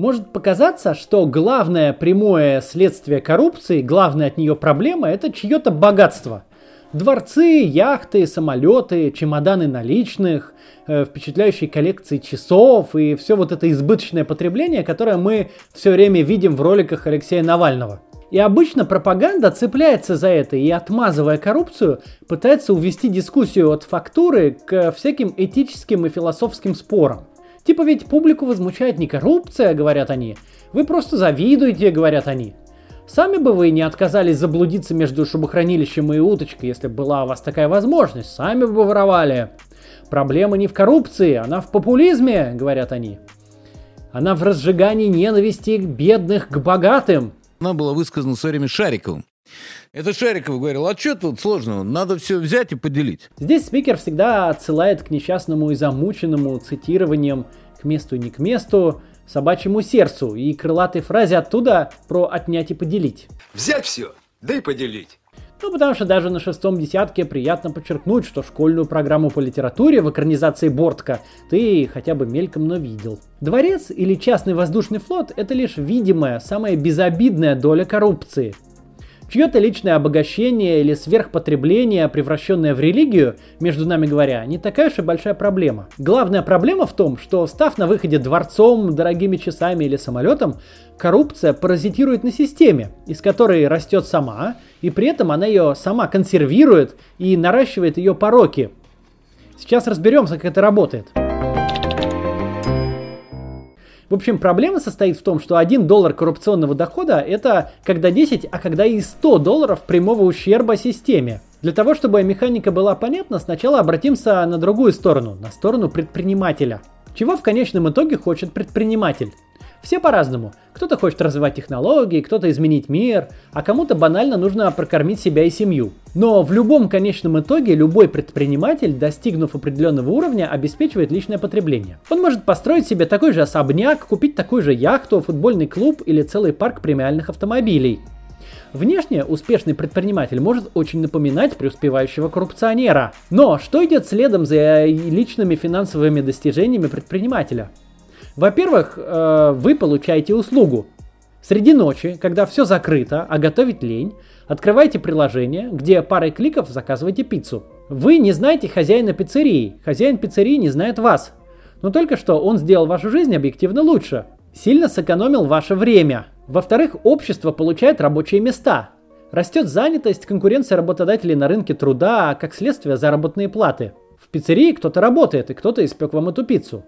Может показаться, что главное прямое следствие коррупции, главная от нее проблема – это чье-то богатство. Дворцы, яхты, самолеты, чемоданы наличных, э, впечатляющие коллекции часов и все вот это избыточное потребление, которое мы все время видим в роликах Алексея Навального. И обычно пропаганда цепляется за это и, отмазывая коррупцию, пытается увести дискуссию от фактуры к всяким этическим и философским спорам. Типа ведь публику возмущает не коррупция, говорят они. Вы просто завидуете, говорят они. Сами бы вы не отказались заблудиться между шубохранилищем и уточкой, если была у вас такая возможность. Сами бы воровали. Проблема не в коррупции, она в популизме, говорят они. Она в разжигании ненависти бедных к богатым. Она была высказана время Шариковым. Это Шариков говорил, а что тут сложного? Надо все взять и поделить. Здесь спикер всегда отсылает к несчастному и замученному цитированием к месту и не к месту, собачьему сердцу и крылатой фразе оттуда про отнять и поделить. Взять все, да и поделить. Ну, потому что даже на шестом десятке приятно подчеркнуть, что школьную программу по литературе в экранизации Бортка ты хотя бы мельком, но видел. Дворец или частный воздушный флот – это лишь видимая, самая безобидная доля коррупции – Чье-то личное обогащение или сверхпотребление, превращенное в религию, между нами говоря, не такая уж и большая проблема. Главная проблема в том, что став на выходе дворцом, дорогими часами или самолетом, коррупция паразитирует на системе, из которой растет сама, и при этом она ее сама консервирует и наращивает ее пороки. Сейчас разберемся, как это работает. В общем, проблема состоит в том, что 1 доллар коррупционного дохода это когда 10, а когда и 100 долларов прямого ущерба системе. Для того, чтобы механика была понятна, сначала обратимся на другую сторону, на сторону предпринимателя. Чего в конечном итоге хочет предприниматель? Все по-разному. Кто-то хочет развивать технологии, кто-то изменить мир, а кому-то банально нужно прокормить себя и семью. Но в любом конечном итоге любой предприниматель, достигнув определенного уровня, обеспечивает личное потребление. Он может построить себе такой же особняк, купить такую же яхту, футбольный клуб или целый парк премиальных автомобилей. Внешне успешный предприниматель может очень напоминать преуспевающего коррупционера. Но что идет следом за личными финансовыми достижениями предпринимателя? Во-первых, э, вы получаете услугу. Среди ночи, когда все закрыто, а готовить лень, открываете приложение, где парой кликов заказываете пиццу. Вы не знаете хозяина пиццерии, хозяин пиццерии не знает вас. Но только что он сделал вашу жизнь объективно лучше. Сильно сэкономил ваше время. Во-вторых, общество получает рабочие места. Растет занятость, конкуренция работодателей на рынке труда, а как следствие заработные платы. В пиццерии кто-то работает, и кто-то испек вам эту пиццу.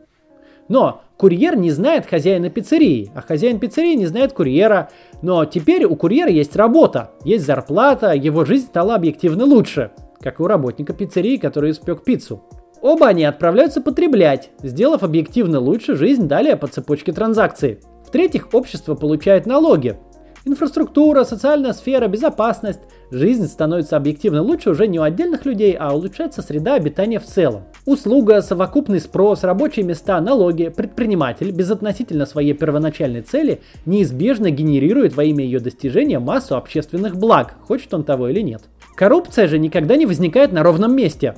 Но курьер не знает хозяина пиццерии, а хозяин пиццерии не знает курьера. Но теперь у курьера есть работа, есть зарплата, его жизнь стала объективно лучше, как и у работника пиццерии, который испек пиццу. Оба они отправляются потреблять, сделав объективно лучше жизнь далее по цепочке транзакций. В-третьих, общество получает налоги, Инфраструктура, социальная сфера, безопасность. Жизнь становится объективно лучше уже не у отдельных людей, а улучшается среда обитания в целом. Услуга, совокупный спрос, рабочие места, налоги, предприниматель безотносительно своей первоначальной цели неизбежно генерирует во имя ее достижения массу общественных благ, хочет он того или нет. Коррупция же никогда не возникает на ровном месте.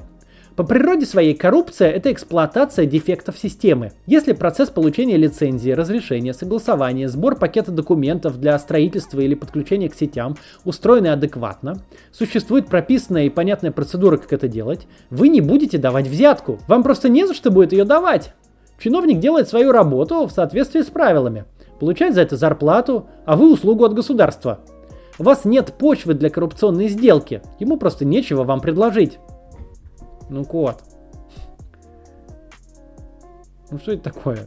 По природе своей коррупция – это эксплуатация дефектов системы. Если процесс получения лицензии, разрешения, согласования, сбор пакета документов для строительства или подключения к сетям устроены адекватно, существует прописанная и понятная процедура, как это делать, вы не будете давать взятку. Вам просто не за что будет ее давать. Чиновник делает свою работу в соответствии с правилами, получает за это зарплату, а вы услугу от государства. У вас нет почвы для коррупционной сделки, ему просто нечего вам предложить. Ну кот. Ну что это такое?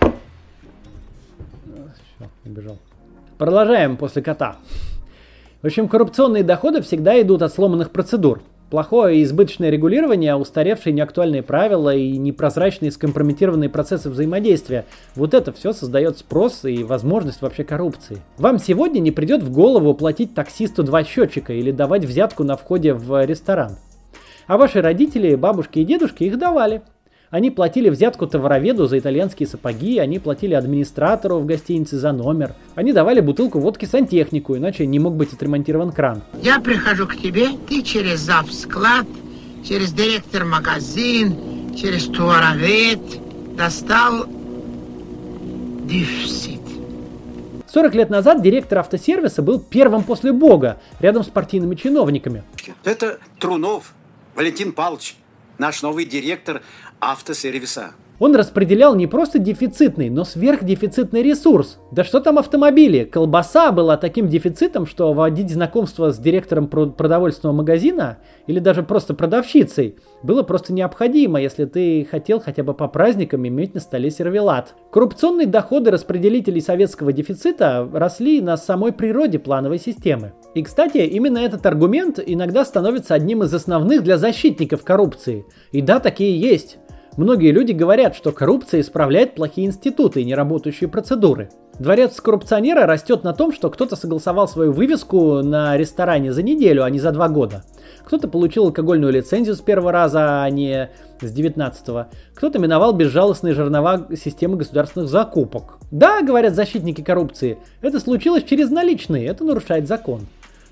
Все, убежал. Продолжаем после кота. В общем, коррупционные доходы всегда идут от сломанных процедур. Плохое и избыточное регулирование, устаревшие неактуальные правила и непрозрачные скомпрометированные процессы взаимодействия. Вот это все создает спрос и возможность вообще коррупции. Вам сегодня не придет в голову платить таксисту два счетчика или давать взятку на входе в ресторан. А ваши родители, бабушки и дедушки их давали. Они платили взятку товароведу за итальянские сапоги, они платили администратору в гостинице за номер, они давали бутылку водки сантехнику, иначе не мог быть отремонтирован кран. Я прихожу к тебе, ты через зав склад, через директор магазин, через туаровед достал дефицит. 40 лет назад директор автосервиса был первым после Бога, рядом с партийными чиновниками. Это Трунов Валентин Павлович, наш новый директор автосервиса. Он распределял не просто дефицитный, но сверхдефицитный ресурс. Да что там автомобили? Колбаса была таким дефицитом, что вводить знакомство с директором продовольственного магазина или даже просто продавщицей было просто необходимо, если ты хотел хотя бы по праздникам иметь на столе сервелат. Коррупционные доходы распределителей советского дефицита росли на самой природе плановой системы. И, кстати, именно этот аргумент иногда становится одним из основных для защитников коррупции. И да, такие есть. Многие люди говорят, что коррупция исправляет плохие институты и неработающие процедуры. Дворец коррупционера растет на том, что кто-то согласовал свою вывеску на ресторане за неделю, а не за два года. Кто-то получил алкогольную лицензию с первого раза, а не с девятнадцатого. Кто-то миновал безжалостные жернова системы государственных закупок. Да, говорят защитники коррупции, это случилось через наличные, это нарушает закон.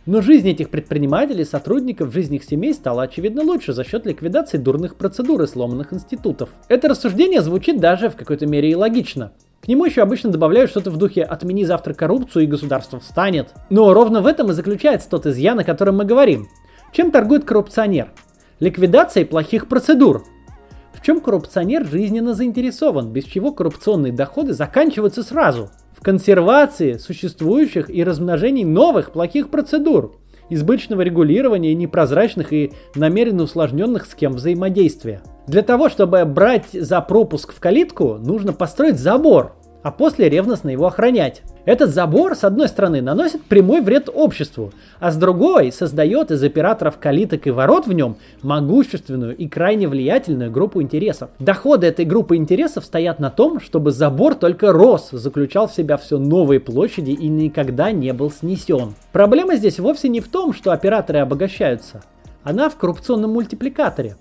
Но жизнь этих предпринимателей, сотрудников, жизнь их семей стала очевидно лучше за счет ликвидации дурных процедур и сломанных институтов. Это рассуждение звучит даже в какой-то мере и логично. К нему еще обычно добавляют что-то в духе «отмени завтра коррупцию и государство встанет». Но ровно в этом и заключается тот изъян, о котором мы говорим. Чем торгует коррупционер? Ликвидацией плохих процедур. В чем коррупционер жизненно заинтересован, без чего коррупционные доходы заканчиваются сразу – консервации существующих и размножении новых плохих процедур, избыточного регулирования и непрозрачных и намеренно усложненных схем взаимодействия. Для того, чтобы брать за пропуск в калитку, нужно построить забор, а после ревностно его охранять. Этот забор, с одной стороны, наносит прямой вред обществу, а с другой создает из операторов калиток и ворот в нем могущественную и крайне влиятельную группу интересов. Доходы этой группы интересов стоят на том, чтобы забор только рос, заключал в себя все новые площади и никогда не был снесен. Проблема здесь вовсе не в том, что операторы обогащаются. Она в коррупционном мультипликаторе,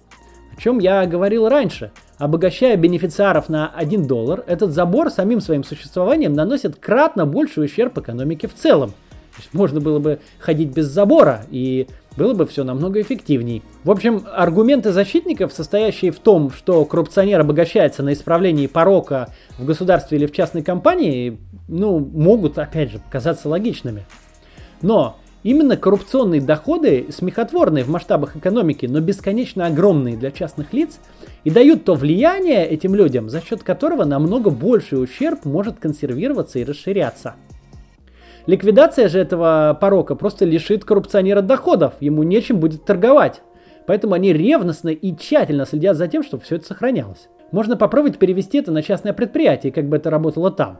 о чем я говорил раньше – Обогащая бенефициаров на 1 доллар, этот забор самим своим существованием наносит кратно больший ущерб экономике в целом. То есть можно было бы ходить без забора, и было бы все намного эффективней. В общем, аргументы защитников, состоящие в том, что коррупционер обогащается на исправлении порока в государстве или в частной компании, ну, могут, опять же, казаться логичными. Но Именно коррупционные доходы, смехотворные в масштабах экономики, но бесконечно огромные для частных лиц, и дают то влияние этим людям, за счет которого намного больший ущерб может консервироваться и расширяться. Ликвидация же этого порока просто лишит коррупционера доходов, ему нечем будет торговать. Поэтому они ревностно и тщательно следят за тем, чтобы все это сохранялось. Можно попробовать перевести это на частное предприятие, как бы это работало там.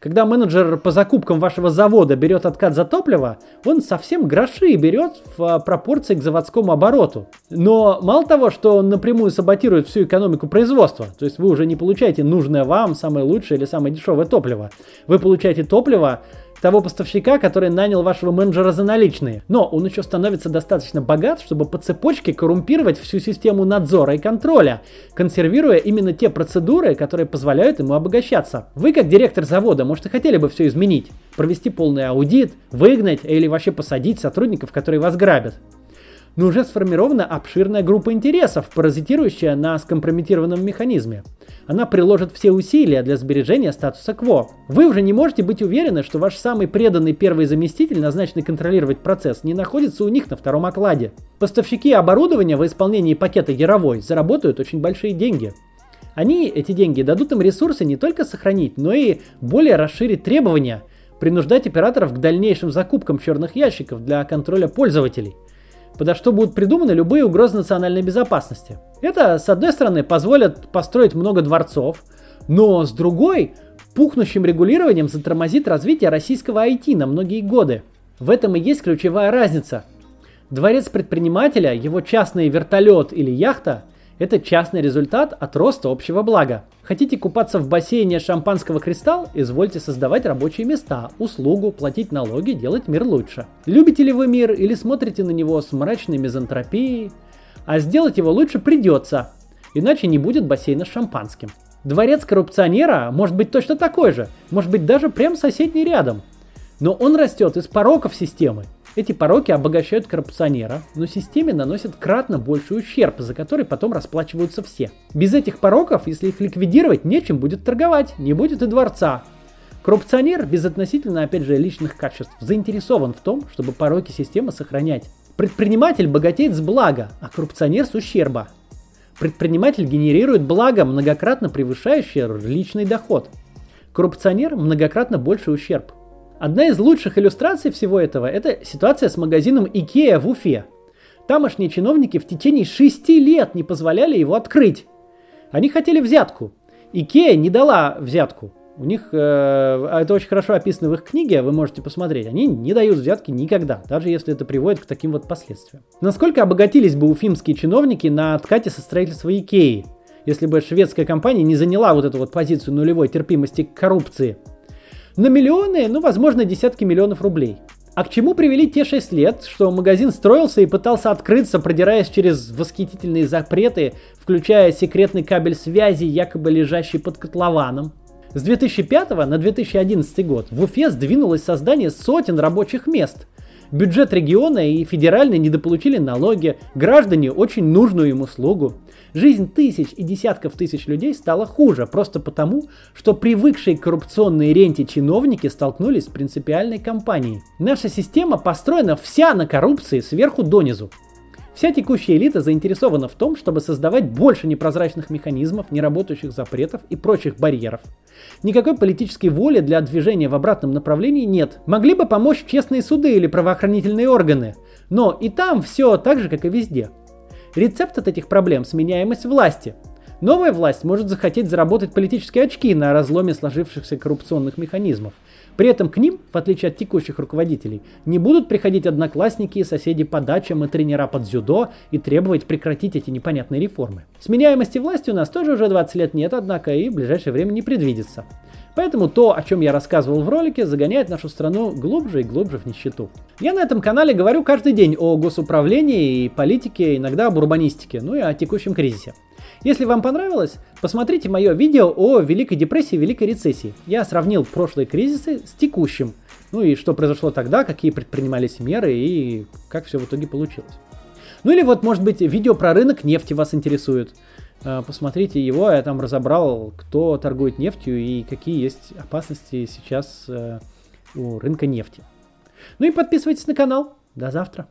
Когда менеджер по закупкам вашего завода берет откат за топливо, он совсем гроши берет в а, пропорции к заводскому обороту. Но мало того, что он напрямую саботирует всю экономику производства, то есть вы уже не получаете нужное вам самое лучшее или самое дешевое топливо, вы получаете топливо, того поставщика, который нанял вашего менеджера за наличные. Но он еще становится достаточно богат, чтобы по цепочке коррумпировать всю систему надзора и контроля, консервируя именно те процедуры, которые позволяют ему обогащаться. Вы, как директор завода, может и хотели бы все изменить, провести полный аудит, выгнать или вообще посадить сотрудников, которые вас грабят но уже сформирована обширная группа интересов, паразитирующая на скомпрометированном механизме. Она приложит все усилия для сбережения статуса кво. Вы уже не можете быть уверены, что ваш самый преданный первый заместитель, назначенный контролировать процесс, не находится у них на втором окладе. Поставщики оборудования в исполнении пакета Яровой заработают очень большие деньги. Они, эти деньги, дадут им ресурсы не только сохранить, но и более расширить требования, принуждать операторов к дальнейшим закупкам черных ящиков для контроля пользователей – подо что будут придуманы любые угрозы национальной безопасности. Это, с одной стороны, позволит построить много дворцов, но с другой, пухнущим регулированием затормозит развитие российского IT на многие годы. В этом и есть ключевая разница. Дворец предпринимателя, его частный вертолет или яхта это частный результат от роста общего блага. Хотите купаться в бассейне шампанского кристалл? Извольте создавать рабочие места, услугу, платить налоги, делать мир лучше. Любите ли вы мир или смотрите на него с мрачной мизантропией? А сделать его лучше придется, иначе не будет бассейна с шампанским. Дворец коррупционера может быть точно такой же, может быть даже прям соседний рядом. Но он растет из пороков системы, эти пороки обогащают коррупционера, но системе наносят кратно больший ущерб, за который потом расплачиваются все. Без этих пороков, если их ликвидировать, нечем будет торговать, не будет и дворца. Коррупционер, безотносительно, опять же, личных качеств, заинтересован в том, чтобы пороки системы сохранять. Предприниматель богатеет с блага, а коррупционер с ущерба. Предприниматель генерирует благо, многократно превышающее личный доход. Коррупционер многократно больше ущерб. Одна из лучших иллюстраций всего этого – это ситуация с магазином Икеа в Уфе. Тамошние чиновники в течение шести лет не позволяли его открыть. Они хотели взятку. Икеа не дала взятку. У них, э, а это очень хорошо описано в их книге, вы можете посмотреть, они не дают взятки никогда, даже если это приводит к таким вот последствиям. Насколько обогатились бы уфимские чиновники на откате со строительства Икеи, если бы шведская компания не заняла вот эту вот позицию нулевой терпимости к коррупции? На миллионы, ну, возможно, десятки миллионов рублей. А к чему привели те 6 лет, что магазин строился и пытался открыться, продираясь через восхитительные запреты, включая секретный кабель связи, якобы лежащий под котлованом? С 2005 на 2011 год в Уфе сдвинулось создание сотен рабочих мест. Бюджет региона и федеральный недополучили налоги, граждане очень нужную им услугу. Жизнь тысяч и десятков тысяч людей стала хуже, просто потому, что привыкшие к коррупционной ренте чиновники столкнулись с принципиальной кампанией. Наша система построена вся на коррупции сверху донизу. Вся текущая элита заинтересована в том, чтобы создавать больше непрозрачных механизмов, неработающих запретов и прочих барьеров. Никакой политической воли для движения в обратном направлении нет. Могли бы помочь честные суды или правоохранительные органы, но и там все так же, как и везде. Рецепт от этих проблем – сменяемость власти – Новая власть может захотеть заработать политические очки на разломе сложившихся коррупционных механизмов. При этом к ним, в отличие от текущих руководителей, не будут приходить одноклассники и соседи по дачам и тренера под дзюдо и требовать прекратить эти непонятные реформы. Сменяемости власти у нас тоже уже 20 лет нет, однако и в ближайшее время не предвидится. Поэтому то, о чем я рассказывал в ролике, загоняет нашу страну глубже и глубже в нищету. Я на этом канале говорю каждый день о госуправлении и политике, иногда об урбанистике, ну и о текущем кризисе. Если вам понравилось, посмотрите мое видео о Великой депрессии и Великой рецессии. Я сравнил прошлые кризисы с текущим. Ну и что произошло тогда, какие предпринимались меры и как все в итоге получилось. Ну или вот, может быть, видео про рынок нефти вас интересует. Э, посмотрите его, я там разобрал, кто торгует нефтью и какие есть опасности сейчас э, у рынка нефти. Ну и подписывайтесь на канал. До завтра.